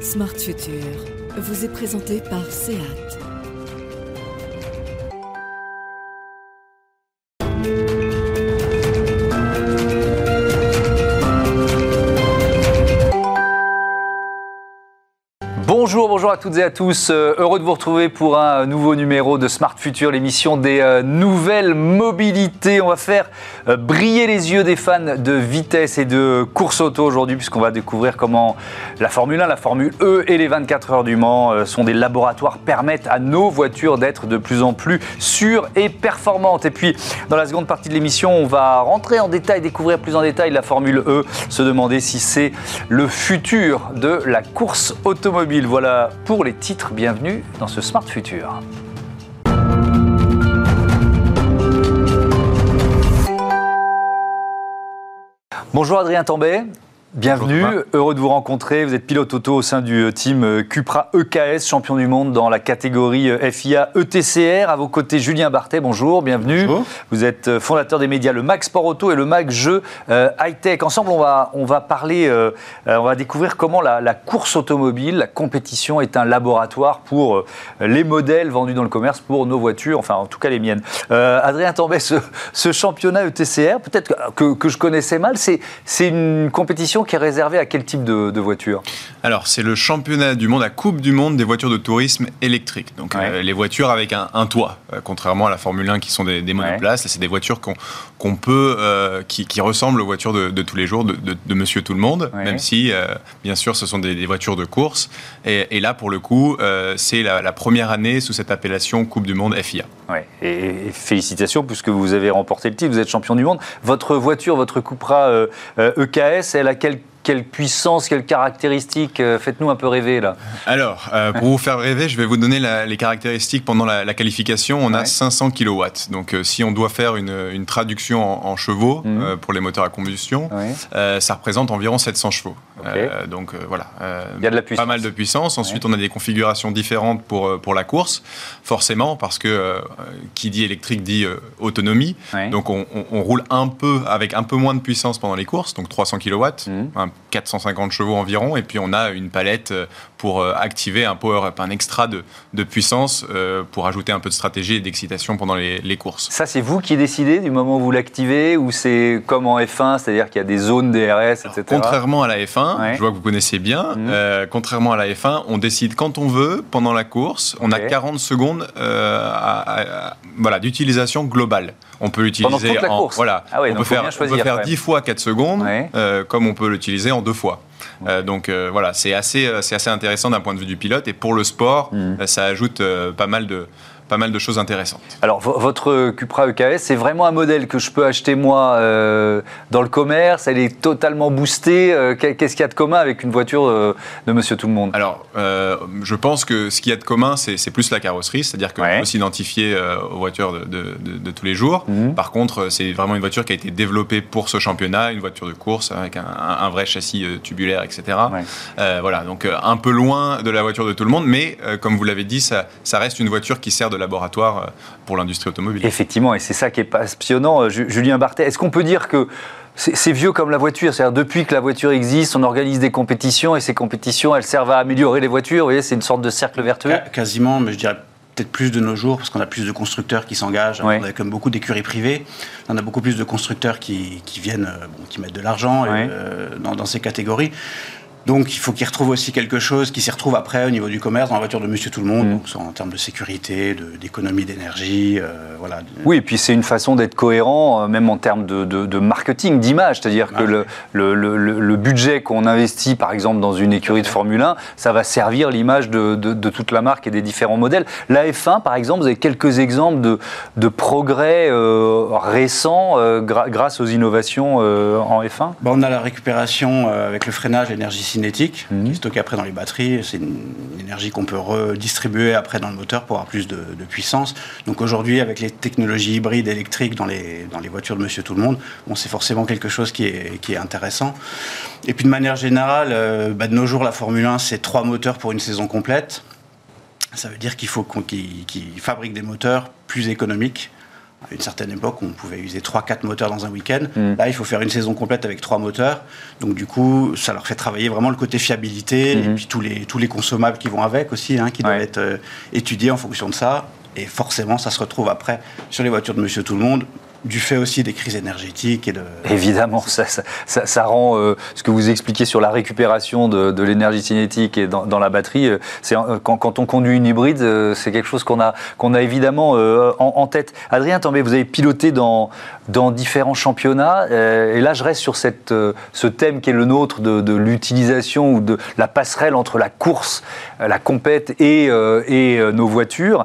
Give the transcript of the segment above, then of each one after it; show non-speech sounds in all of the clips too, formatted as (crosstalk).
Smart Future vous est présenté par SEAT. Bonjour, à toutes et à tous. Euh, heureux de vous retrouver pour un nouveau numéro de Smart Future, l'émission des euh, nouvelles mobilités. On va faire euh, briller les yeux des fans de vitesse et de course auto aujourd'hui, puisqu'on va découvrir comment la Formule 1, la Formule E et les 24 heures du Mans sont des laboratoires permettent à nos voitures d'être de plus en plus sûres et performantes. Et puis, dans la seconde partie de l'émission, on va rentrer en détail, découvrir plus en détail la Formule E, se demander si c'est le futur de la course automobile. Voilà pour les titres. Bienvenue dans ce Smart Future. Bonjour Adrien Tambay. Bienvenue, heureux de vous rencontrer. Vous êtes pilote auto au sein du euh, team euh, Cupra EKS, champion du monde dans la catégorie euh, FIA ETCR. À vos côtés, Julien Bartet, bonjour, bienvenue. Bonjour. Vous êtes fondateur des médias Le Mag Sport Auto et le Mag Jeux High Tech. Ensemble, on va, on va parler, on va découvrir comment la, la, course automobile, la compétition est un laboratoire pour les modèles vendus dans le commerce, pour nos voitures, enfin en tout cas les miennes. Adrien Tambay, ce, ce championnat ETCR, peut-être que, que, je connaissais mal, c'est une compétition qui est réservé à quel type de, de voiture Alors, c'est le championnat du monde, la Coupe du monde des voitures de tourisme électriques. Donc, Ouais. euh, les voitures avec un, un toit, euh, contrairement à la Formule 1 qui sont des, des monoplaces. C'est des voitures qu'on qu'on peut, euh, qui, qui ressemblent aux voitures de, de tous les jours de, de- de Monsieur Tout le Monde, Ouais. même si, euh, bien sûr, ce sont des, des voitures de course. Et, et là, pour le coup, euh, c'est la, la première année sous cette appellation Coupe du monde FIA. Ouais. Et, et félicitations puisque vous avez remporté le titre, vous êtes champion du monde. Votre voiture, votre Cupra EKS, elle a quelle, quelle puissance, quelles caractéristiques Euh, Faites-nous un peu rêver là. Alors, euh, pour vous faire rêver, je vais vous donner la- les caractéristiques pendant la, la qualification. On Ouais. a 500 kW. Donc, euh, si on doit faire une, une traduction en, en chevaux Mhm. euh, pour les moteurs à combustion, Ouais. ça représente environ 700 chevaux. Euh, donc, euh, voilà. Euh, Il y a de la puissance. Pas mal de puissance. Ensuite, on a des configurations différentes pour, pour la course, forcément, parce que qui dit électrique dit autonomie. Ouais. Donc, on, on- on roule un peu avec un peu moins de puissance pendant les courses, donc 300 kW, Mhm. un 450 chevaux environ, et puis on a une palette pour activer un power-up, un extra de, de puissance pour ajouter un peu de stratégie et d'excitation pendant les, les courses. Ça, c'est vous qui décidez du moment où vous l'activez ou c'est comme en F1, c'est-à-dire qu'il y a des zones DRS, etc. Contrairement à la F1, Ouais. je vois que vous connaissez bien, Mhm. euh, contrairement à la F1, on décide quand on veut pendant la course. On a Ok. 40 secondes euh, à- à- à- voilà, d'utilisation globale. On peut l'utiliser la en course voilà, Ah ouais, on peut faire, on peut faire quand même. 10 fois 4 secondes, Ouais. euh, comme on peut l'utiliser en deux fois. Euh, donc euh, voilà, c'est assez, euh, c'est assez intéressant d'un point de vue du pilote et pour le sport, Mhm. ça ajoute pas mal de pas mal de choses intéressantes. Alors, vo- votre Cupra EKS, c'est vraiment un modèle que je peux acheter moi euh, dans le commerce. Elle est totalement boostée. Euh, qu'est- Qu'est-ce qu'il y a de commun avec une voiture euh, de Monsieur Tout le Monde Alors, je pense que ce qu'il y a de commun, c'est plus la carrosserie, c'est-à-dire qu'on Ouais. peut s'identifier aux voitures de, de- de- de tous les jours. Mhm. Par contre, c'est vraiment une voiture qui a été développée pour ce championnat, une voiture de course avec un, vrai châssis tubulaire, etc. Ouais. Voilà, donc un peu loin de la voiture de tout le monde, mais comme vous l'avez dit, ça, ça reste une voiture qui sert de laboratoire euh, pour l'industrie automobile. Effectivement, et c'est ça qui est passionnant. Euh, Ju- Julien Bartet, est-ce qu'on peut dire que c'est vieux comme la voiture? C'est-à-dire, depuis que la voiture existe, on organise des compétitions et ces compétitions, elles servent à améliorer les voitures? Vous voyez, c'est une sorte de cercle vertueux. Qua- Quasiment, mais je dirais peut-être plus de nos jours, parce qu'on a plus de constructeurs qui s'engagent. On a comme beaucoup d'écuries privées. On a beaucoup plus de constructeurs qui, qui viennent, euh, bon, qui mettent de l'argent euh, dans ces catégories. Donc il faut qu'ils retrouvent aussi quelque chose qui s'y retrouve après au niveau du commerce, dans la voiture de Monsieur Tout le Monde, Mm. donc soit en termes de sécurité, d'économie d'énergie, euh, voilà. Oui, et puis c'est une façon d'être cohérent, euh, même en termes de, de- de marketing, d'image. C'est-à-dire que le, le- le- le- le budget qu'on investit, par exemple, dans une écurie de Formule 1, ça va servir l'image de, toute la marque et des différents modèles. La F1, par exemple, vous avez quelques exemples de, progrès euh, récents grâce aux innovations en F1 Bon, on a la récupération avec le freinage, l'énergie cinétique, Qui est stockée après dans les batteries. C'est une énergie qu'on peut redistribuer après dans le moteur pour avoir plus de, de puissance. Donc aujourd'hui, avec les technologies hybrides électriques dans les, dans les voitures de Monsieur Tout le Monde, bon, c'est forcément quelque chose qui est, qui est intéressant. Et puis de manière générale, euh, bah, de nos jours, la Formule 1, c'est trois moteurs pour une saison complète. Ça veut dire qu'il faut qu'ils fabriquent des moteurs plus économiques À une certaine époque, on pouvait user 3-4 moteurs dans un week-end. Mm. Là, il faut faire une saison complète avec 3 moteurs. Donc, du coup, ça leur fait travailler vraiment le côté fiabilité et puis tous les, tous les consommables qui vont avec aussi, hein, qui doivent être euh, étudiés en fonction de ça. Et forcément, ça se retrouve après sur les voitures de Monsieur Tout le Monde, du fait aussi des crises énergétiques et de. Évidemment, ça, ça, ça- rend euh, ce que vous expliquez sur la récupération de, de l'énergie cinétique et dans, la batterie. euh, euh, quand, quand on conduit une hybride, c'est quelque chose qu'on a a évidemment en, tête. Adrien Tambay, vous avez piloté dans dans différents championnats, et là je reste sur cette ce thème qui est le nôtre de, de l'utilisation ou de la passerelle entre la course, la compète et et nos voitures.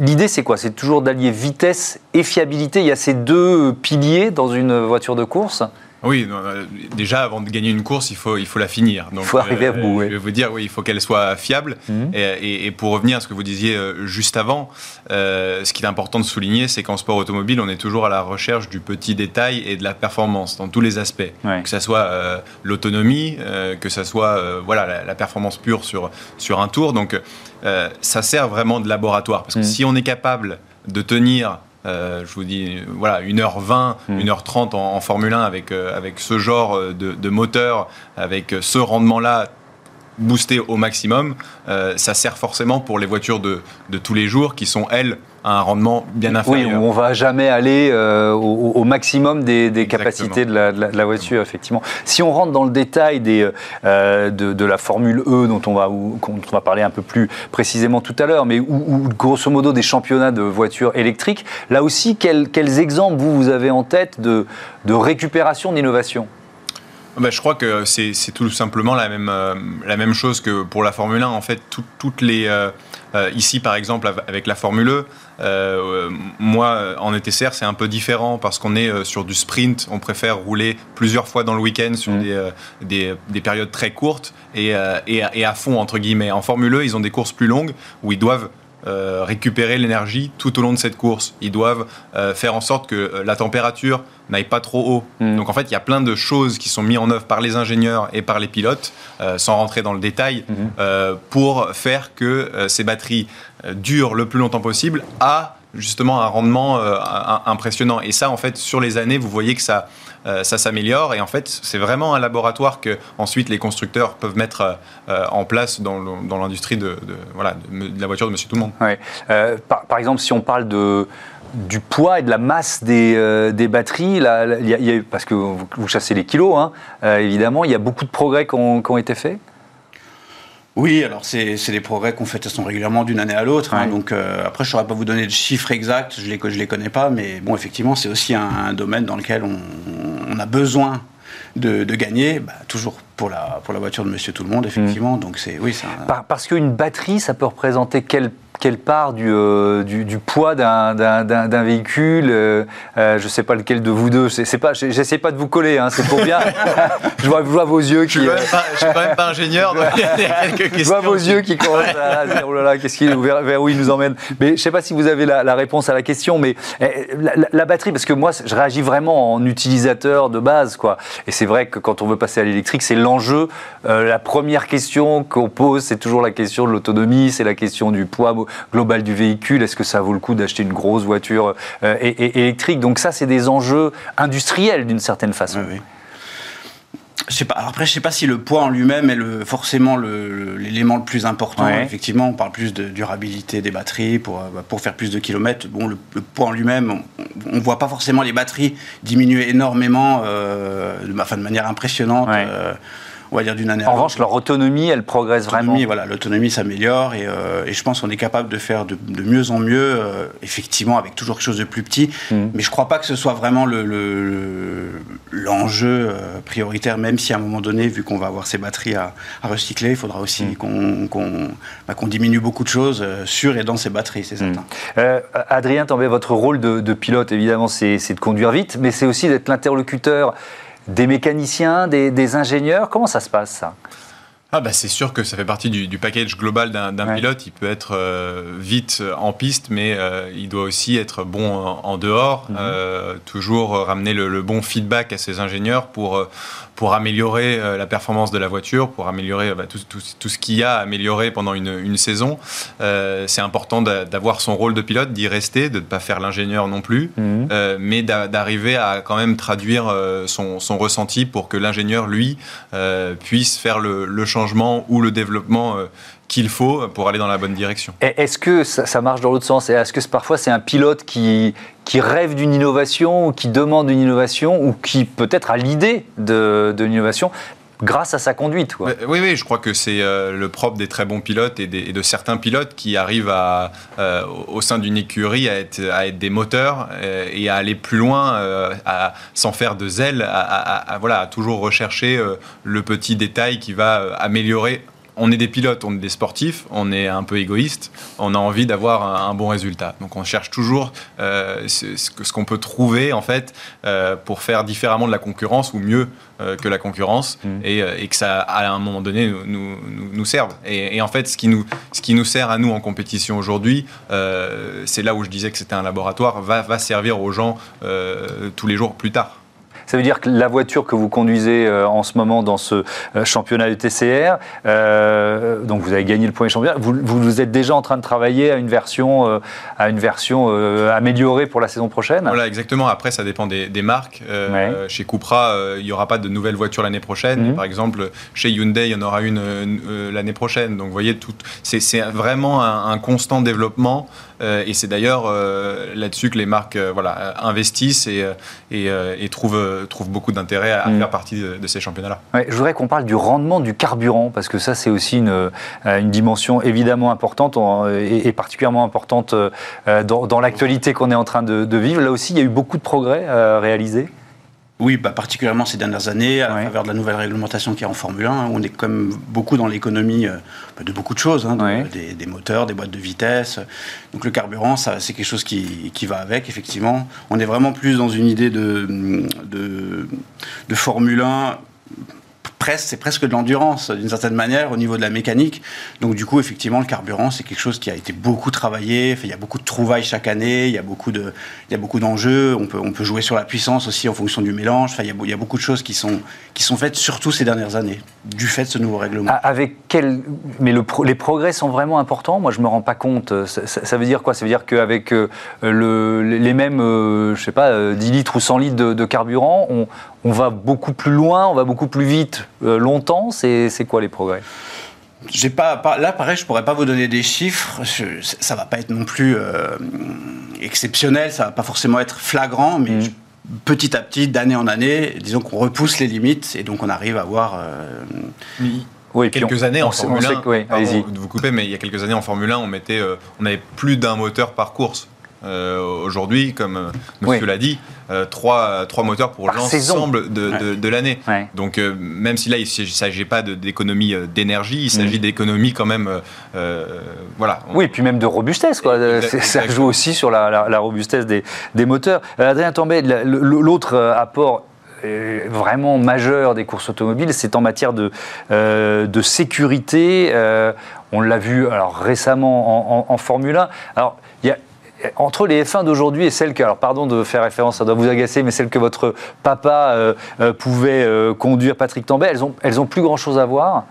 L'idée c'est quoi? C'est toujours d'allier vitesse et fiabilité. Il y a ces deux piliers dans une voiture de course. Oui, euh, déjà avant de gagner une course, il faut, il faut la finir. Donc, Il faut arriver à bout, ouais. Je vais vous dire, oui, il faut qu'elle soit fiable. Mhm. Et, et- et pour revenir à ce que vous disiez euh, juste avant, euh, ce qui est important de souligner, c'est qu'en sport automobile, on est toujours à la recherche du petit détail et de la performance dans tous les aspects. Ouais. Que ça soit euh, l'autonomie, euh, que ça soit euh, voilà, la, la performance pure sur, sur un tour. Donc euh, ça sert vraiment de laboratoire. Parce que Mhm. si on est capable de tenir euh, je vous dis, voilà, 1h20, Mm. 1h30 en, en Formule 1 avec, euh, avec ce genre euh, de, de moteur, avec euh, ce rendement-là boosté au maximum, euh, ça sert forcément pour les voitures de, de tous les jours qui sont, elles, à un rendement bien Oui, inférieur. on va jamais aller euh, au, au maximum des, capacités de la, de la- de la voiture, effectivement. Si on rentre dans le détail des, euh, de, la Formule E, dont on, va, dont on va parler un peu plus précisément tout à l'heure, mais ou, grosso modo des championnats de voitures électriques, là aussi, quels, quels exemples vous, vous avez en tête de, de récupération d'innovation? Bah, je crois que c'est tout simplement la même, euh, la même chose que pour la Formule 1. En fait, tout- toutes les. euh, euh, ici, par exemple, av- avec la Formule E, euh, moi, en ETCR, c'est un peu différent parce qu'on est sur du sprint. On préfère rouler plusieurs fois dans le week-end sur Mhm. des, des, des périodes très courtes et, et, à- et à fond, entre guillemets. En Formule E, ils ont des courses plus longues où ils doivent euh, récupérer l'énergie tout au long de cette course. Ils doivent euh, faire en sorte que euh, la température n'aille pas trop haut. Mm. Donc en fait, il y a plein de choses qui sont mises en œuvre par les ingénieurs et par les pilotes, euh, sans rentrer dans le détail, euh, pour faire que ces batteries durent le plus longtemps possible à justement un rendement euh, impressionnant. Et ça, en fait, sur les années, vous voyez que ça, euh, ça s'améliore. Et en fait, c'est vraiment un laboratoire que ensuite les constructeurs peuvent mettre euh, en place dans l'industrie de, voilà, de, la voiture de Monsieur Tout le Monde. Par, exemple, si on parle de, du poids et de la masse des, des batteries, là, parce que vous, chassez les kilos, hein, évidemment, il y a beaucoup de progrès qui ont été faits. Oui, alors c'est des progrès qu'on fait de façon régulièrement d'une année à l'autre. hein. Ouais. donc euh, après, je ne saurais pas vous donner de chiffres exacts, je les, je les connais pas, mais bon, effectivement, c'est aussi un, un domaine dans lequel on, on a besoin de, de gagner, bah, toujours pour la, pour la voiture de Monsieur Tout le Monde, effectivement. Donc c'est oui, un- Par- parce qu'une batterie, ça peut représenter quelle, quelle part du, euh, du, du poids d'un- véhicule euh, euh, Je ne sais pas lequel de vous deux. C'est pas, j'essaie pas de vous coller, hein, c'est pour bien. (laughs) je, vois, je vois vos yeux qui. Je je suis quand même pas ingénieur, donc il y a quelques (laughs) Je vois vos yeux qui commencent à dire oh là là, qu'est-ce qu'il, vers, vers où il nous emmène. Mais je ne sais pas si vous avez la, la réponse à la question, mais eh, la, la- la batterie, parce que moi, je réagis vraiment en utilisateur de base, quoi. Et c'est vrai que quand on veut passer à l'électrique, c'est l'enjeu. Euh, la première question qu'on pose, c'est toujours la question de l'autonomie, c'est la question du poids global du véhicule. Est-ce que ça vaut le coup d'acheter une grosse voiture euh, électrique? Donc ça, c'est des enjeux industriels d'une certaine façon. Oui, oui. Je sais pas. Alors après, je sais pas si le poids en lui-même est le, forcément le- l'élément le, plus important. Ouais. Effectivement, on parle plus de durabilité des batteries pour, euh, pour faire plus de kilomètres. Bon, le, le poids en lui-même, on ne voit pas forcément les batteries diminuer énormément, euh, de, enfin, de manière impressionnante. Ouais. euh, on va dire d'une année à En l'autre. revanche, leur autonomie, elle progresse vraiment. Voilà, l'autonomie s'améliore et, euh, et je pense qu'on est capable de faire de, de mieux en mieux, euh, effectivement, avec toujours quelque chose de plus petit. Mhm. Mais je crois pas que ce soit vraiment le- le- l'enjeu euh, prioritaire, même si à un moment donné, vu qu'on va avoir ces batteries à, à recycler, il faudra aussi qu'on qu'on- bah, qu'on diminue beaucoup de choses sur et dans ces batteries, c'est certain. Euh, Adrien Tambay, votre rôle de, de pilote, évidemment, c'est c'est de conduire vite, mais c'est aussi d'être l'interlocuteur des mécaniciens, des, ingénieurs. Comment ça se passe, ça? Ah bah c'est sûr que ça fait partie du, du package global d'un pilote. Il peut être euh, vite en piste, mais euh, il doit aussi être bon en, dehors. Mhm. Euh, toujours ramener le, le, bon feedback à ses ingénieurs pour pour améliorer euh, la performance de la voiture, pour améliorer bah, tout, tout, tout, ce qu'il y a à améliorer pendant une, une saison. Euh, c'est important d'avoir son rôle de pilote, d'y rester, de ne pas faire l'ingénieur non plus, mhm. euh, mais d'arriver à quand même traduire euh, son, son, ressenti pour que l'ingénieur, lui, euh, puisse faire le, le, changement ou le développement qu'il faut pour aller dans la bonne direction. Est-ce que ça, marche dans l'autre sens? Est-ce que parfois c'est un pilote qui, qui rêve d'une innovation, ou qui demande une innovation, ou qui peut-être a l'idée de, de l'innovation? Grâce à sa conduite. Quoi. Oui, oui, je crois que c'est euh, le propre des très bons pilotes et, de certains pilotes qui arrivent euh, au sein d'une écurie à être, des moteurs euh, et à aller plus loin, à, sans faire de zèle, à, toujours rechercher le petit détail qui va améliorer on est des pilotes, on est des sportifs, on est un peu égoïste, on a envie d'avoir un, un, bon résultat. Donc on cherche toujours euh, ce, ce qu'on peut trouver en fait euh, pour faire différemment de la concurrence ou mieux euh, que la concurrence mmh. et, et, que ça à un moment donné nous, nous, nous serve. Et, et, en fait ce qui nous, ce qui nous sert à nous en compétition aujourd'hui, c'est là où je disais que c'était un laboratoire, va, va servir aux gens tous les jours plus tard. Ça veut dire que la voiture que vous conduisez euh, en ce moment dans ce euh, championnat de TCR, euh, donc vous avez gagné le premier championnat, vous, vous, êtes déjà en train de travailler à une version, euh, à une version euh, améliorée pour la saison prochaine? Voilà, exactement. Après, ça dépend des, des marques. Ouais. Chez Cupra, il n'y aura pas de nouvelles voitures l'année prochaine. Mmh. Par exemple, chez Hyundai, il y en aura une l'année prochaine. Donc, vous voyez, c'est vraiment un, un, constant développement. Et c'est d'ailleurs là-dessus que les marques voilà, investissent et, et, et trouvent trouve beaucoup d'intérêt à, mmh. faire partie de, de ces championnats-là. Ouais, je voudrais qu'on parle du rendement du carburant, parce que ça, c'est aussi une, euh, une, dimension évidemment importante et, et particulièrement importante euh, dans, dans l'actualité qu'on est en train de, de, vivre. Là aussi, il y a eu beaucoup de progrès euh, réalisés. Oui, bah, particulièrement ces dernières années, à ouais. travers de la nouvelle réglementation qui est en Formule 1, on est quand même beaucoup dans l'économie euh, de beaucoup de choses, hein, de, ouais. des, des, moteurs, des boîtes de vitesse. Donc le carburant, c'est quelque chose qui, qui, va avec, effectivement. On est vraiment plus dans une idée de, de, de Formule 1 c'est presque de l'endurance d'une certaine manière au niveau de la mécanique. Donc du coup, effectivement, le carburant, c'est quelque chose qui a été beaucoup travaillé. Il y a beaucoup de trouvailles chaque année. Il y a beaucoup de, il y a beaucoup d'enjeux. On peut, on peut jouer sur la puissance aussi en fonction du mélange. Enfin, il y a, beaucoup de choses qui sont, qui sont faites surtout ces dernières années du fait de ce nouveau règlement. Avec quel, mais le, les progrès sont vraiment importants. Moi, je me rends pas compte. Ça, veut dire quoi? Ça veut dire qu'avec euh, le, les mêmes, euh, je sais pas, 10 litres ou 100 litres de, de carburant, on, on va beaucoup plus loin, on va beaucoup plus vite euh, longtemps. C'est quoi les progrès? J'ai pas, pas, là pareil je pourrais pas vous donner des chiffres je, ça va pas être non plus euh, exceptionnel ça va pas forcément être flagrant mais mmh. je, petit à petit d'année en année disons qu'on repousse les limites et donc on arrive à voir euh, oui. Oui, quelques on, années en Formule 1, que, oui, pardon vous couper, mais il y a quelques années en Formule 1, on mettait, euh, on avait plus d'un moteur par course. Euh, Aujourd'hui, comme euh, Monsieur oui. l'a dit, euh, trois, trois moteurs pour l'ensemble de, ouais. de, de l'année. Ouais. Donc, euh, même si là, il ne s'agit pas d'économie d'énergie, il s'agit mmh. d'économie quand même. voilà. Oui, et puis même de robustesse. Quoi. Ça joue aussi sur la, la, la robustesse des, des moteurs. Adrien Tambay, l'autre apport vraiment majeur des courses automobiles, c'est en matière de, euh, de sécurité. Euh, on l'a vu alors récemment en, en, en Formule 1. Alors, entre les F1 d'aujourd'hui et celles que, alors pardon de faire référence, ça doit vous agacer, mais celles que votre papa euh, euh, pouvait euh, conduire, Patrick Tambay, elles ont, plus grand chose à voir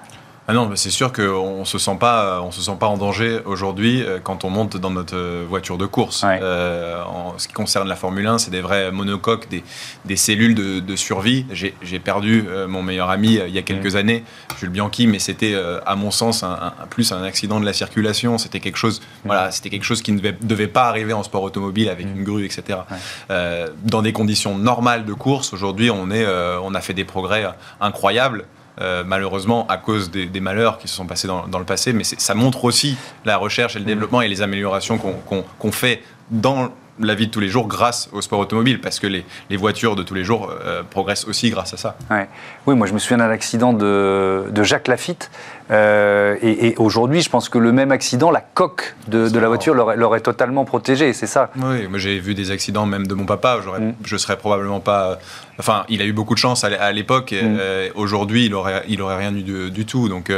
ah non, c'est sûr qu'on se sent pas, on se sent pas en danger aujourd'hui euh, quand on monte dans notre euh, voiture de course. Ouais. Euh, en ce qui concerne la Formule 1, c'est des vrais monocoques, des, des cellules de, de survie. J'ai perdu mon meilleur ami il y a quelques mmh. années, Jules Bianchi, mais c'était à mon sens un, un, plus un accident de la circulation. C'était quelque chose, mmh. voilà, quelque chose qui ne devait, devait, pas arriver en sport automobile avec mmh. une grue, etc. Ouais. dans des conditions normales de course, aujourd'hui, on est, on a fait des progrès incroyables. Euh, malheureusement à cause des, des, malheurs qui se sont passés dans, dans le passé, mais ça montre aussi la recherche et le mmh. développement et les améliorations qu'on qu qu fait dans la vie de tous les jours grâce au sport automobile, parce que les, les voitures de tous les jours euh, progressent aussi grâce à ça. Ouais. Oui, moi je me souviens d'un accident de, de Jacques Lafitte. Euh, et, et aujourd'hui, je pense que le même accident, la coque de, de la voiture l'aurait totalement protégé, c'est ça Oui, moi j'ai vu des accidents même de mon papa. Mm. Je serais probablement pas. Enfin, il a eu beaucoup de chance à l'é- à l'époque. Mm. euh, aujourd'hui, il aurait, il aurait rien eu du, du tout. Donc,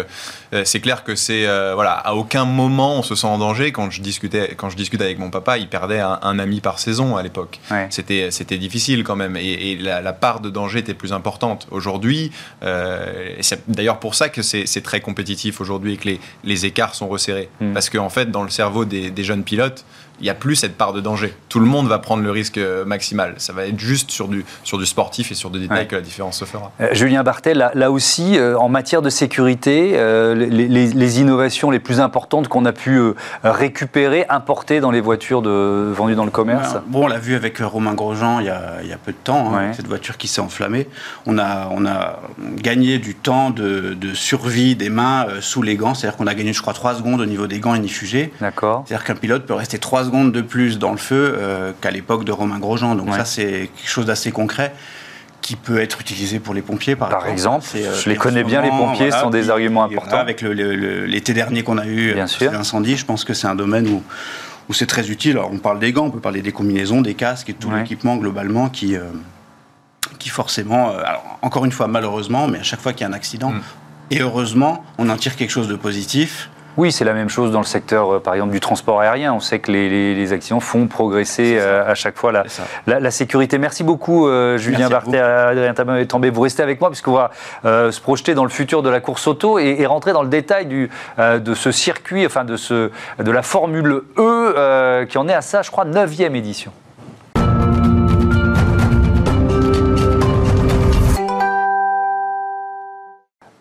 c'est clair que c'est voilà, à aucun moment on se sent en danger. Quand je discutais, quand je discute avec mon papa, il perdait un, un ami par saison à l'époque. Ouais. C'était, c'était difficile quand même, et, et la, la part de danger était plus importante. Aujourd'hui, euh, et c'est d'ailleurs pour ça que c'est, c'est très compétitif aujourd'hui et que les, les écarts sont resserrés. Mm. Parce qu'en fait, dans le cerveau des, des jeunes pilotes, il n'y a plus cette part de danger. Tout le monde va prendre le risque euh, maximal. Ça va être juste sur du, sur du sportif et sur des détails Ouais. que la différence se fera. Euh, Julien Bartel, là, là aussi, euh, en matière de sécurité, euh, les, les- les innovations les plus importantes qu'on a pu euh, récupérer, importer dans les voitures de, vendues dans le commerce Ouais, Bon, on l'a vu avec Romain Grosjean il y a, il y a peu de temps, hein, Ouais. cette voiture qui s'est enflammée. On a, on a gagné du temps de, de survie des mains euh, sous les gants. C'est-à-dire qu'on a gagné, je crois, 3 secondes au niveau des gants inifugés. D'accord. C'est-à-dire qu'un pilote peut rester 3 secondes de plus dans le feu euh, qu'à l'époque de Romain Grosjean. Donc Ouais. ça, c'est quelque chose d'assez concret qui peut être utilisé pour les pompiers, par, Par exemple, euh, je les connais bien, les pompiers, ce sont des puis- arguments importants. voilà, avec l'été dernier qu'on a eu, euh, l'incendie, je pense que c'est un domaine où, où c'est très utile. Alors, on parle des gants, on peut parler des combinaisons, des casques et tout Ouais. l'équipement globalement qui, euh, qui forcément, alors, encore une fois malheureusement, mais à chaque fois qu'il y a un accident, Mm. et heureusement, on en tire quelque chose de positif. Oui, c'est la même chose dans le secteur, euh, par exemple, du transport aérien. On sait que les, les- les accidents font progresser euh, à chaque fois la, sécurité. Merci beaucoup, euh, Julien Barthé, Adrien Tambay. Vous restez avec moi puisqu'on va euh, se projeter dans le futur de la course auto et, et rentrer dans le détail du, euh, de ce circuit, enfin de, ce, de la Formule E, qui en est à ça, je crois, neuvième édition.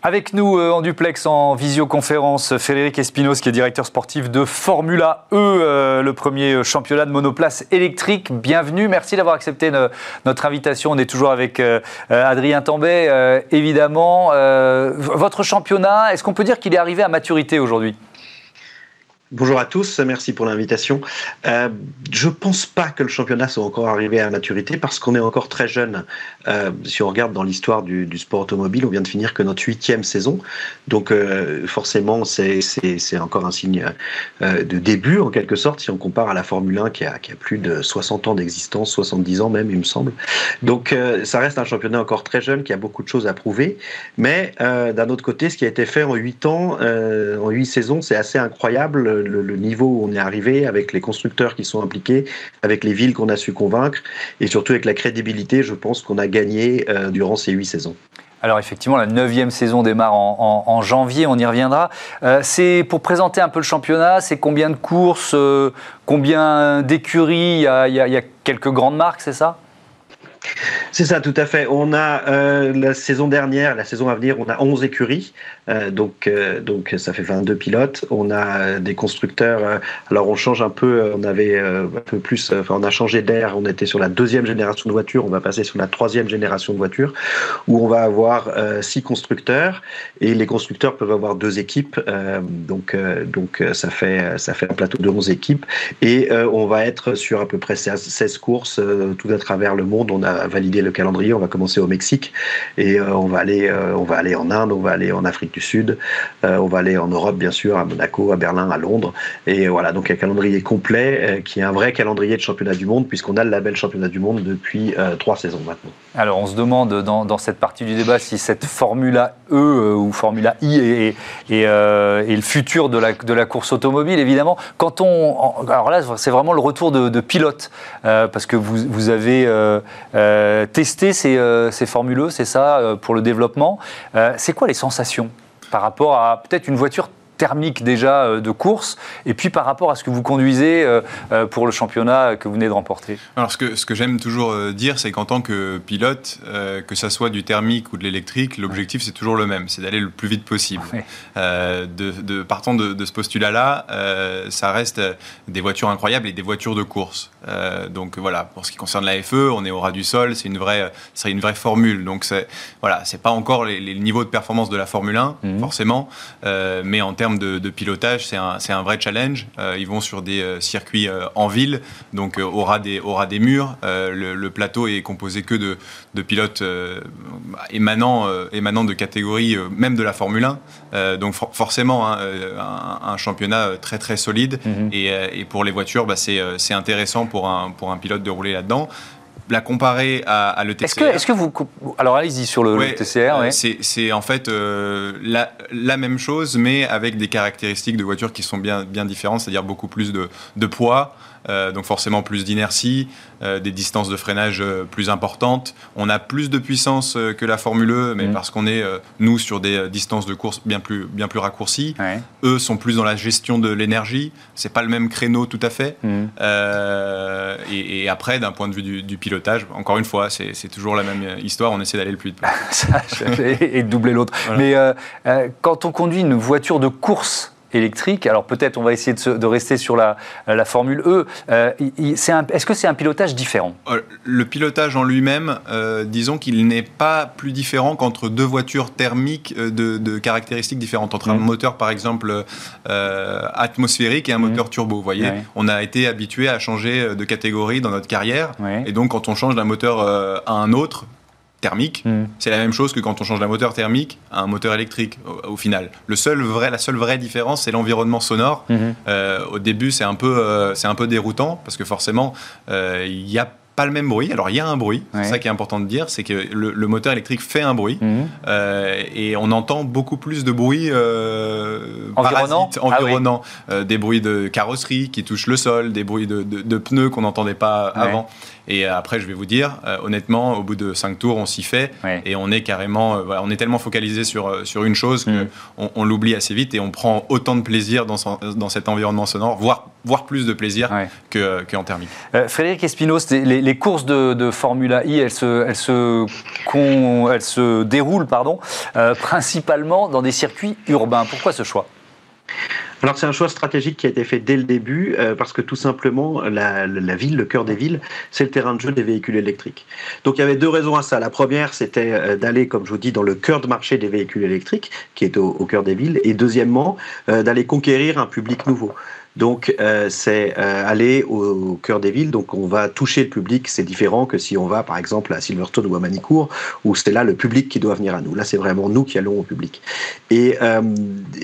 Avec nous euh, en duplex, en visioconférence, Frédéric Espinos, qui est directeur sportif de Formula E, euh, le premier championnat de monoplace électrique. Bienvenue, merci d'avoir accepté notre invitation. On est toujours avec euh, euh, Adrien Tambay, euh, évidemment. Euh, votre championnat, est-ce qu'on peut dire qu'il est arrivé à maturité aujourd'hui? Bonjour à tous, merci pour l'invitation. Euh, je pense pas que le championnat soit encore arrivé à maturité parce qu'on est encore très jeune. Euh, si on regarde dans l'histoire du, sport automobile, on vient de finir que notre huitième saison, donc euh, forcément c'est encore un signe euh, de début en quelque sorte si on compare à la Formule 1 qui a, qui a plus de 60 ans d'existence, 70 ans même il me semble. Donc ça reste un championnat encore très jeune qui a beaucoup de choses à prouver, mais d'un autre côté, ce qui a été fait en huit ans, en huit saisons, c'est assez incroyable le, le niveau où on est arrivé avec les constructeurs qui sont impliqués, avec les villes qu'on a su convaincre et surtout avec la crédibilité, je pense qu'on a gagné euh, durant ces huit saisons. Alors effectivement, la neuvième saison démarre en, en- en janvier, on y reviendra. Euh, c'est pour présenter un peu le championnat, c'est combien de courses, euh, combien d'écuries, il y, a, y y quelques grandes marques, c'est ça? C'est ça, tout à fait. On a euh, la saison dernière, la saison à venir, on a 11 écuries, donc, euh, donc ça fait 22 pilotes. On a euh, des constructeurs, euh, alors on change un peu, euh, on avait euh, un peu plus, euh, enfin on a changé d'air, on était sur la deuxième génération de voitures, on va passer sur la troisième génération de voitures, où on va avoir euh, six constructeurs, et les constructeurs peuvent avoir deux équipes, euh, donc, euh, donc euh, ça, fait, ça fait un plateau de 11 équipes, et euh, on va être sur à peu près 16, 16 courses euh, tout à travers le monde. On a validé le calendrier, on va commencer au Mexique. Et euh, on va aller euh, on va aller en Inde, on va aller en Afrique du Sud, euh, on va aller en Europe bien sûr, à Monaco, à Berlin, à Londres et voilà donc un calendrier complet euh, qui est un vrai calendrier de championnat du monde puisqu'on a le label championnat du monde depuis euh, trois saisons maintenant. Alors on se demande dans, cette partie du débat si cette Formula E ou Formula I est, le futur de la, course automobile, évidemment. Quand on, alors là, c'est vraiment le retour de, de pilote, parce que vous, avez testé ces, ces E, c'est ça, pour le développement. C'est quoi les sensations? Par rapport à peut-être une voiture thermique déjà euh, de course, et puis par rapport à ce que vous conduisez euh, euh, pour le championnat que vous venez de remporter Alors, ce que, ce que j'aime toujours dire, c'est qu'en tant que pilote, euh, que ça soit du thermique ou de l'électrique, l'objectif c'est toujours le même, c'est d'aller le plus vite possible. Ouais. Euh, de, de- partant de, de ce postulat-là, euh, ça reste des voitures incroyables et des voitures de course. Donc voilà, pour ce qui concerne la FE, on est au ras du sol, c'est une vraie, c'est une vraie formule. Donc c'est voilà, c'est pas encore les, les niveaux de performance de la Formule 1 Mhm. forcément, mais en termes termes de, de pilotage, c'est un, vrai challenge. Euh, ils vont sur des euh, circuits euh, en ville, donc aura des, aura des murs. Le, le plateau est composé que de, de pilotes émanant, émanant de catégories, même de la Formule 1. Euh, donc for- forcément, hein, un, un championnat très très solide. Mhm. Et, et pour les voitures, bah, c'est, c'est intéressant pour un, pour un pilote de rouler là-dedans. La comparer à, à le TCR. Est-ce que, vous. Alors allez-y sur le, TCR. euh, ouais. c'est, en fait euh, la, la même chose, mais avec des caractéristiques de voiture qui sont bien, bien différentes, c'est-à-dire beaucoup plus de, de poids, euh, donc forcément plus d'inertie, euh, des distances de freinage euh, plus importantes. On a plus de puissance que la Formule E, mais Mhm. parce qu'on est, nous, sur des distances de course bien plus, bien plus raccourcies. Ouais. Eux sont plus dans la gestion de l'énergie. C'est pas le même créneau tout à fait. Euh, et, et après, d'un point de vue du, du pilotage, encore une fois, c'est, toujours la même histoire. On essaie d'aller le plus vite. (laughs) Ça, et de doubler l'autre. Voilà. Mais quand on conduit une voiture de course électrique, alors peut-être on va essayer de, se- de rester sur la, la Formule E, euh, est-ce que c'est un pilotage différent? Euh, Le pilotage en lui-même, euh, disons qu'il n'est pas plus différent qu'entre deux voitures thermiques de, de caractéristiques différentes. Entre un Mhm. moteur, par exemple, euh, atmosphérique et un Mhm. moteur turbo. Vous voyez, on a été habitué à changer de catégorie dans notre carrière. Et donc, quand on change d'un moteur à un autre, thermique, Mhm. c'est la même chose que quand on change d'un moteur thermique à un moteur électrique, au, au final. Le seul vrai, la seule vraie différence, c'est l'environnement sonore. Mhm. Euh, au début, c'est un, peu, euh, c'est un peu déroutant parce que forcément, euh, il n'y a pas le même bruit. Alors, il y a un bruit, Ouais. c'est ça qui est important de dire, c'est que le, le moteur électrique fait un bruit Mhm. euh, et on entend beaucoup plus de bruits Environnants parasites, Ah oui. des bruits de carrosserie qui touchent le sol, des bruits de, de- de pneus qu'on n'entendait pas Ouais. avant. Et après, je vais vous dire, euh, honnêtement, au bout de cinq tours, on s'y fait Ouais. et on est carrément, euh, voilà, on est tellement focalisé sur, euh, sur une chose Mm. qu'on on, l'oublie assez vite et on prend autant de plaisir dans, son- dans cet environnement sonore, voire, voire plus de plaisir Ouais. que, qu'en thermique. Euh, Frédéric Espinos, les, les courses de, de Formula I, elles se, elles se, con- elles se déroulent pardon, euh, principalement dans des circuits urbains. Pourquoi ce choix? Alors c'est un choix stratégique qui a été fait dès le début euh, parce que tout simplement la, ville, le cœur des villes, c'est le terrain de jeu des véhicules électriques. Donc il y avait deux raisons à ça. La première c'était euh, d'aller, comme je vous dis, dans le cœur de marché des véhicules électriques qui est au, au cœur des villes, et deuxièmement euh, d'aller conquérir un public nouveau. Donc euh, c'est euh, aller au, cœur des villes. Donc on va toucher le public. C'est différent que si on va par exemple à Silverstone ou à Manicourt où c'est là le public qui doit venir à nous. Là c'est vraiment nous qui allons au public. Et euh,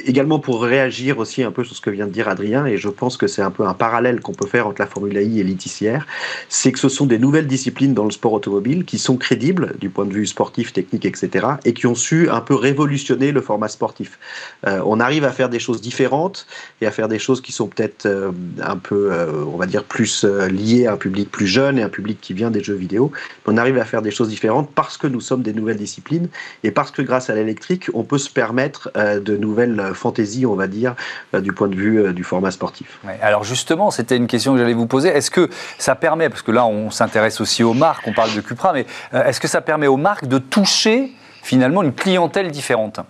également pour réagir aussi un peu sur ce que vient de dire Adrien, et je pense que c'est un peu un parallèle qu'on peut faire entre la Formule I et l'ITCR, c'est que ce sont des nouvelles disciplines dans le sport automobile qui sont crédibles du point de vue sportif, technique, etc., et qui ont su un peu révolutionner le format sportif. On arrive à faire des choses différentes et à faire des choses qui sont peut-être euh, un peu, euh, on va dire, plus euh, liées à un public plus jeune et un public qui vient des jeux vidéo. On arrive à faire des choses différentes parce que nous sommes des nouvelles disciplines et parce que grâce à l'électrique, on peut se permettre de nouvelles fantaisies, on va dire, du point de vue du format sportif. Ouais, Alors justement, c'était une question que j'allais vous poser. Est-ce que ça permet, parce que là on s'intéresse aussi aux marques, on parle de Cupra, mais est-ce que ça permet aux marques de toucher finalement une clientèle différente?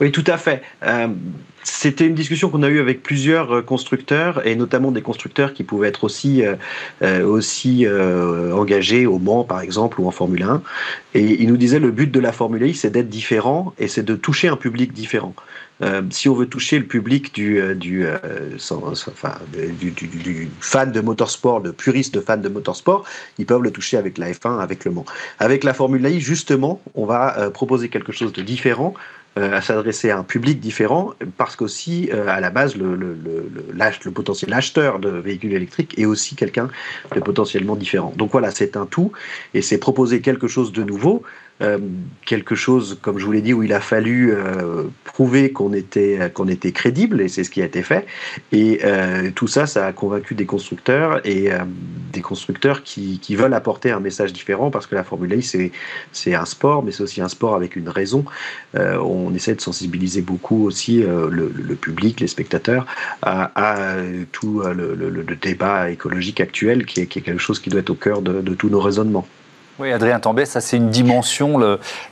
Oui, tout à fait. Euh, c'était une discussion qu'on a eue avec plusieurs euh, constructeurs et notamment des constructeurs qui pouvaient être aussi, euh, euh, aussi euh, engagés au Mans par exemple ou en Formule 1. Et ils nous disaient le but de la Formule I c'est d'être différent et c'est de toucher un public différent. Euh, si on veut toucher le public du, euh, du, euh, du, fan de motorsport, de puriste de fan de motorsport, ils peuvent le toucher avec la F1, avec le Mans. Avec la Formule I, justement, on va proposer quelque chose de différent à s'adresser à un public différent parce qu'aussi euh, à la base le, le, le, le potentiel acheteur de véhicules électriques est aussi quelqu'un de potentiellement différent. Donc voilà, c'est un tout et c'est proposer quelque chose de nouveau, euh, quelque chose comme je vous l'ai dit où il a fallu euh, prouver qu'on était qu'on était crédible et c'est ce qui a été fait et euh, tout ça ça a convaincu des constructeurs et des constructeurs qui, veulent apporter un message différent parce que la Formule 1 c'est c'est un sport mais c'est aussi un sport avec une raison on essaie de sensibiliser beaucoup aussi le, public, les spectateurs, à, tout le, débat écologique actuel qui est, quelque chose qui doit être au cœur de tous nos raisonnements. Oui, Adrien Tambay, ça c'est une dimension,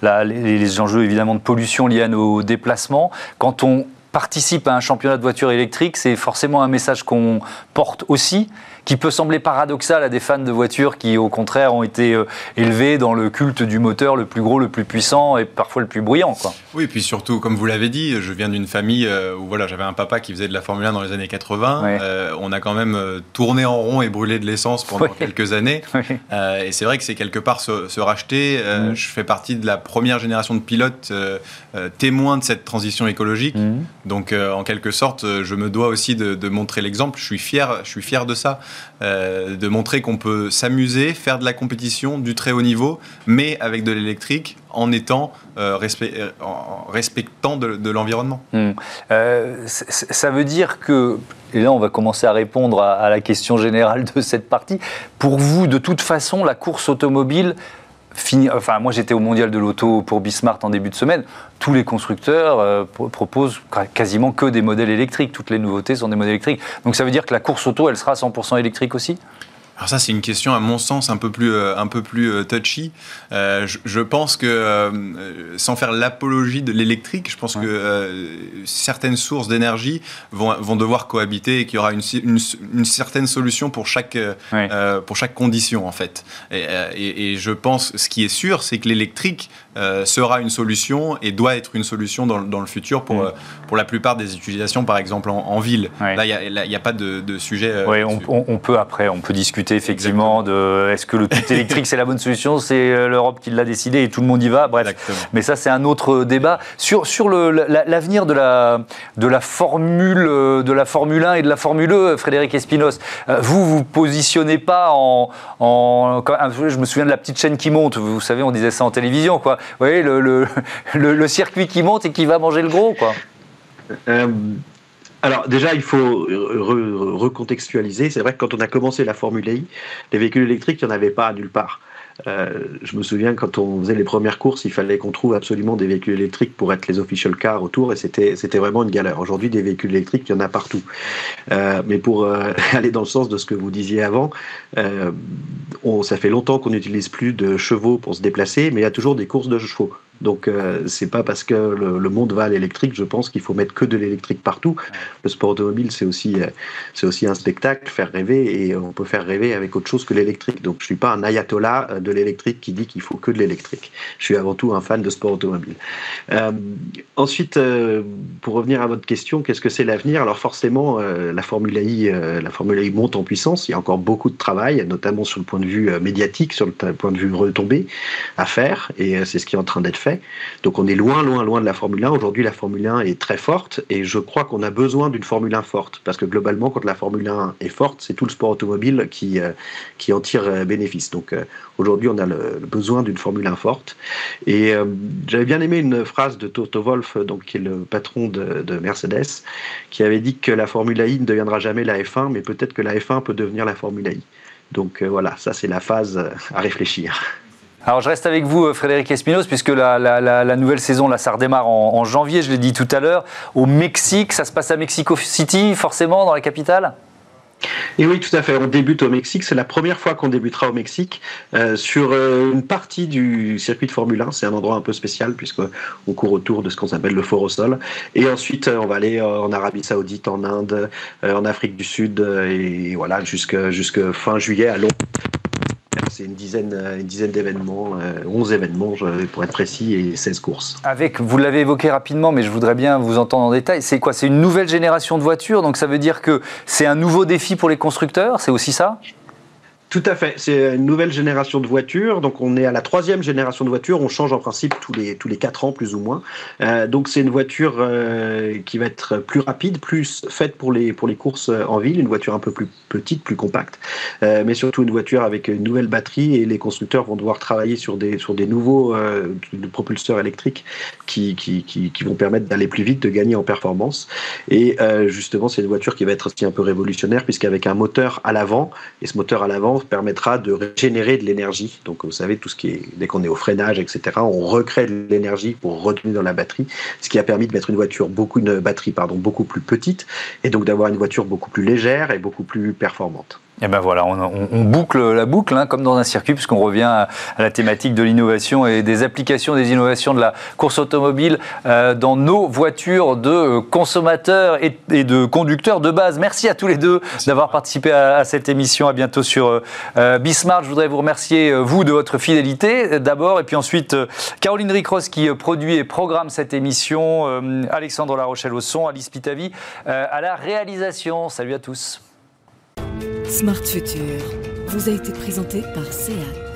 les enjeux évidemment de pollution liés à nos déplacements. Quand on participe à un championnat de voitures électriques, c'est forcément un message qu'on porte aussi, qui peut sembler paradoxal à des fans de voitures qui, au contraire, ont été euh, élevés dans le culte du moteur le plus gros, le plus puissant et parfois le plus bruyant. Quoi. Oui, et puis surtout, comme vous l'avez dit, je viens d'une famille euh, où voilà, j'avais un papa qui faisait de la Formule 1 dans les années 80. Euh, on a quand même tourné en rond et brûlé de l'essence pendant quelques années. (laughs) et c'est vrai que c'est quelque part se, racheter. Mm. Je fais partie de la première génération de pilotes témoins de cette transition écologique. Mm. Donc, en quelque sorte, je me dois aussi de, de montrer l'exemple. Je suis fier, je suis fier de ça. Euh, de montrer qu'on peut s'amuser, faire de la compétition du très haut niveau, mais avec de l'électrique en étant euh, euh, respectant de, l'environnement. Hmm. ça veut dire que, et là on va commencer à répondre à la question générale de cette partie, pour vous de toute façon la course automobile enfin, moi j'étais au mondial de l'auto pour Bismarck en début de semaine. Tous les constructeurs euh, proposent quasiment que des modèles électriques. Toutes les nouveautés sont des modèles électriques. Donc ça veut dire que la course auto, elle sera 100% électrique aussi? Alors ça, c'est une question, à mon sens, un peu plus, euh, un peu plus euh, touchy. Euh, je, pense que, sans faire l'apologie de l'électrique, je pense que certaines sources d'énergie vont, vont, devoir cohabiter et qu'il y aura une, une, certaine solution pour chaque, pour chaque condition, en fait. Et, et, je pense, ce qui est sûr, c'est que l'électrique sera une solution et doit être une solution dans, dans le futur pour, mm. pour la plupart des utilisations, par exemple en, ville. Là, il n'y a, pas de, de sujet. oui, on, on, peut après, on peut discuter effectivement de est-ce que le tout (laughs) électrique c'est la bonne solution C'est euh, l'Europe qui l'a décidé et tout le monde y va. Bref, mais ça c'est un autre débat sur sur l'avenir de la de la formule euh, de la Formule 1 et de la Formule E. Frédéric Espinos, euh, vous vous positionnez pas en, en je me souviens de la petite chaîne qui monte. Vous savez, on disait ça en télévision, quoi. Voyez le, (laughs) le, le, circuit qui monte et qui va manger le gros, quoi. Alors déjà, il faut recontextualiser. C'est vrai que quand on a commencé la Formule I, les véhicules électriques, il n'y en avait pas nulle part. Euh, je me souviens quand on faisait les premières courses, il fallait qu'on trouve absolument des véhicules électriques pour être les official cars autour, et c'était vraiment une galère. Aujourd'hui, des véhicules électriques, il y en a partout. Euh, mais pour euh, (laughs) aller dans le sens de ce que vous disiez avant, on, ça fait longtemps qu'on n'utilise plus de chevaux pour se déplacer, mais il y a toujours des courses de chevaux. Donc euh, c'est pas parce que le, monde va à l'électrique, je pense qu'il faut mettre que de l'électrique partout. Le sport automobile, c'est aussi euh, c'est aussi un spectacle, faire rêver, et on peut faire rêver avec autre chose que l'électrique. Donc je suis pas un ayatollah euh, de l'électrique qui dit qu'il faut que de l'électrique. Je suis avant tout un fan de sport automobile. Euh, ensuite, euh, pour revenir à votre question, qu'est-ce que c'est l'avenir? Alors forcément, la Formule I, la Formule I monte en puissance. Il y a encore beaucoup de travail, notamment sur le point de vue médiatique, sur le point de vue retombé, à faire, et c'est ce qui est en train d'être fait. Donc on est loin, loin, loin de la Formule 1. Aujourd'hui, la Formule 1 est très forte et je crois qu'on a besoin d'une Formule 1 forte parce que globalement, quand la Formule 1 est forte, c'est tout le sport automobile qui, euh, qui en tire euh, bénéfice. Donc euh, aujourd'hui, on a le, besoin d'une Formule 1 forte. Et j'avais bien aimé une phrase de Toto Wolff, donc, qui est le patron de, de Mercedes, qui avait dit que la Formule 1 ne deviendra jamais la F1, mais peut-être que la F1 peut devenir la Formule 1. Donc voilà, ça c'est la phase à réfléchir. Alors je reste avec vous, euh, Frédéric Espinos, puisque la, nouvelle saison, là, ça redémarre en, janvier, je l'ai dit tout à l'heure, au Mexique. Ça se passe à Mexico City, forcément, dans la capitale? Et oui, tout à fait. On débute au Mexique. C'est la première fois qu'on débutera au Mexique euh, sur euh, une partie du circuit de Formule 1. C'est un endroit un peu spécial puisqu'on court autour de ce qu'on appelle le fort au sol. Et ensuite, on va aller en Arabie Saoudite, en Inde, en Afrique du Sud et voilà jusqu'à fin juillet à Londres c'est une dizaine, une dizaine d'événements, 11 euh, événements pour être précis, et 16 courses. Avec, vous l'avez évoqué rapidement, mais je voudrais bien vous entendre en détail. C'est quoi? C'est une nouvelle génération de voitures, donc ça veut dire que c'est un nouveau défi pour les constructeurs, c'est aussi ça? Tout à fait. C'est une nouvelle génération de voitures. Donc, on est à la troisième génération de voitures. On change en principe tous les tous les quatre ans, plus ou moins. Euh, donc, c'est une voiture euh, qui va être plus rapide, plus faite pour les pour les courses en ville. Une voiture un peu plus petite, plus compacte, euh, mais surtout une voiture avec une nouvelle batterie. Et les constructeurs vont devoir travailler sur des sur des nouveaux euh, propulseurs électriques qui qui, qui, vont permettre d'aller plus vite, de gagner en performance. Et euh, justement, c'est une voiture qui va être aussi un peu révolutionnaire, puisqu'avec un moteur à l'avant, et ce moteur à l'avant permettra de régénérer de l'énergie. Donc vous savez, tout ce qui est, dès qu'on est au freinage, etc., on recrée de l'énergie pour redonner dans la batterie, ce qui a permis de mettre une voiture, beaucoup, une batterie pardon, beaucoup plus petite, et donc d'avoir une voiture beaucoup plus légère et beaucoup plus performante. Et ben voilà, on, boucle la boucle, hein, comme dans un circuit, puisqu'on revient à, la thématique de l'innovation et des applications des innovations de la course automobile euh, dans nos voitures de euh, consommateurs et, de conducteurs de base. Merci à tous les deux d'avoir participé à, cette émission. À bientôt sur euh, Bismart. Je voudrais vous remercier, vous, de votre fidélité d'abord, et puis ensuite Caroline Ricross qui produit et programme cette émission, Alexandre Larochelle au son, Alice Pitavi à la réalisation. Salut à tous. Smart Future vous a été présenté par SEAT.